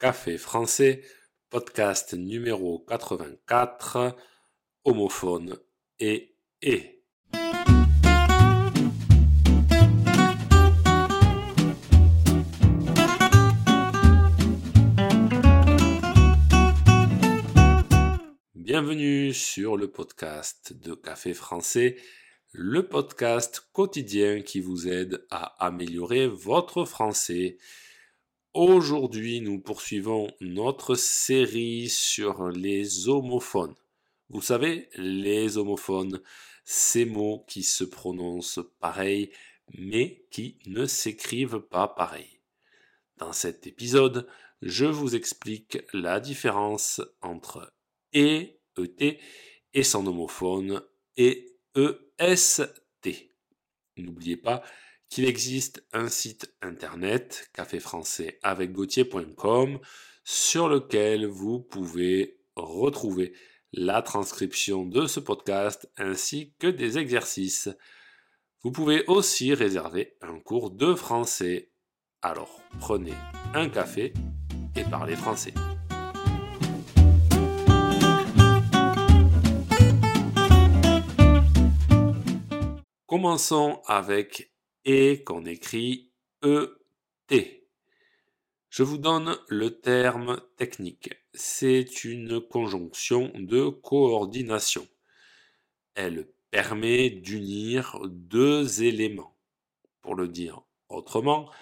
Café français, podcast numéro 84, homophone et et. Bienvenue sur le podcast de Café français, le podcast quotidien qui vous aide à améliorer votre français Aujourd'hui, nous poursuivons notre série sur les homophones. Vous savez, les homophones, ces mots qui se prononcent pareil, mais qui ne s'écrivent pas pareil. Dans cet épisode, je vous explique la différence entre et, ET, et son homophone, et EST. N'oubliez pas qu'il existe un site internet, café français avec Gauthier.com, sur lequel vous pouvez retrouver la transcription de ce podcast ainsi que des exercices. Vous pouvez aussi réserver un cours de français. Alors prenez un café et parlez français. Commençons avec et qu'on écrit ET. Je vous donne le terme technique. C'est une conjonction de coordination. Elle permet d'unir deux éléments. Pour le dire autrement,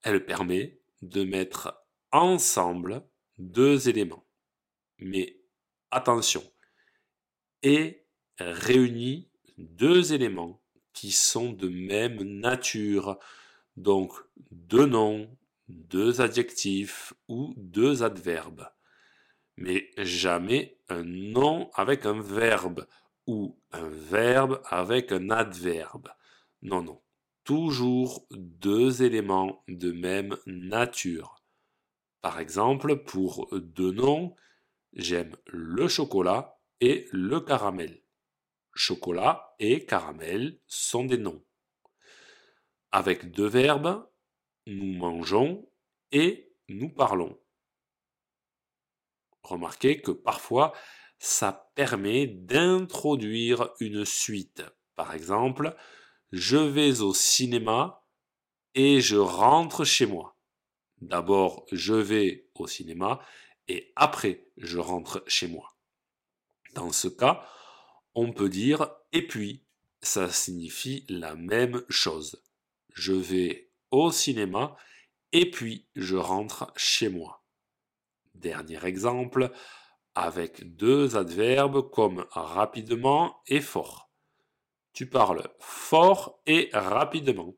elle permet de mettre ensemble deux éléments. Mais attention, et réunit deux éléments qui sont de même nature. Donc deux noms, deux adjectifs ou deux adverbes. Mais jamais un nom avec un verbe ou un verbe avec un adverbe. Non, non. Toujours deux éléments de même nature. Par exemple, pour deux noms, j'aime le chocolat et le caramel chocolat et caramel sont des noms. Avec deux verbes, nous mangeons et nous parlons. Remarquez que parfois, ça permet d'introduire une suite. Par exemple, je vais au cinéma et je rentre chez moi. D'abord, je vais au cinéma et après, je rentre chez moi. Dans ce cas, on peut dire et puis, ça signifie la même chose. Je vais au cinéma et puis je rentre chez moi. Dernier exemple, avec deux adverbes comme rapidement et fort. Tu parles fort et rapidement.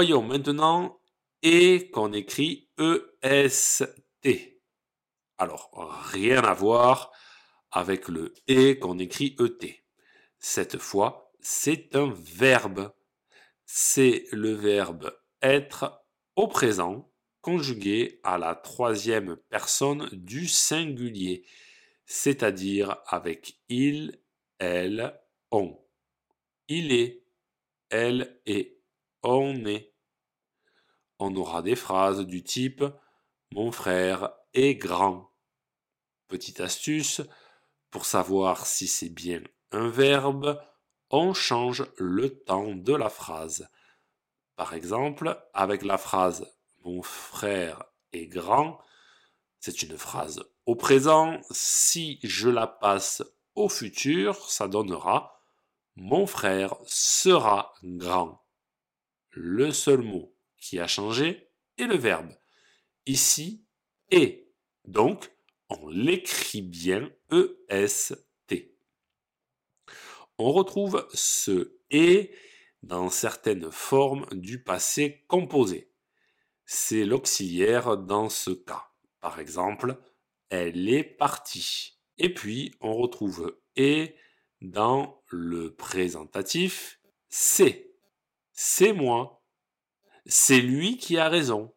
Voyons maintenant et qu'on écrit EST. Alors, rien à voir avec le et qu'on écrit ET. Cette fois, c'est un verbe. C'est le verbe être au présent conjugué à la troisième personne du singulier, c'est-à-dire avec il, elle, on. Il est, elle est on aura des phrases du type Mon frère est grand. Petite astuce, pour savoir si c'est bien un verbe, on change le temps de la phrase. Par exemple, avec la phrase Mon frère est grand, c'est une phrase au présent. Si je la passe au futur, ça donnera Mon frère sera grand le seul mot qui a changé est le verbe. Ici, est. Donc, on l'écrit bien EST. On retrouve ce est dans certaines formes du passé composé. C'est l'auxiliaire dans ce cas. Par exemple, elle est partie. Et puis, on retrouve est dans le présentatif c'est c'est moi. C'est lui qui a raison.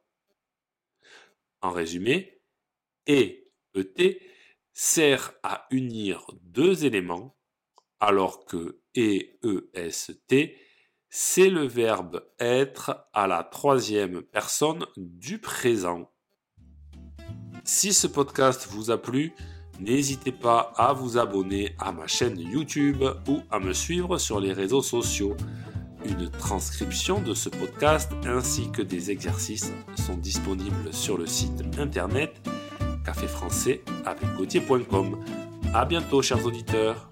En résumé, et ET, sert à unir deux éléments, alors que EEST, c'est le verbe être à la troisième personne du présent. Si ce podcast vous a plu, n'hésitez pas à vous abonner à ma chaîne YouTube ou à me suivre sur les réseaux sociaux. Une transcription de ce podcast ainsi que des exercices sont disponibles sur le site internet caféfrançais avec A bientôt chers auditeurs.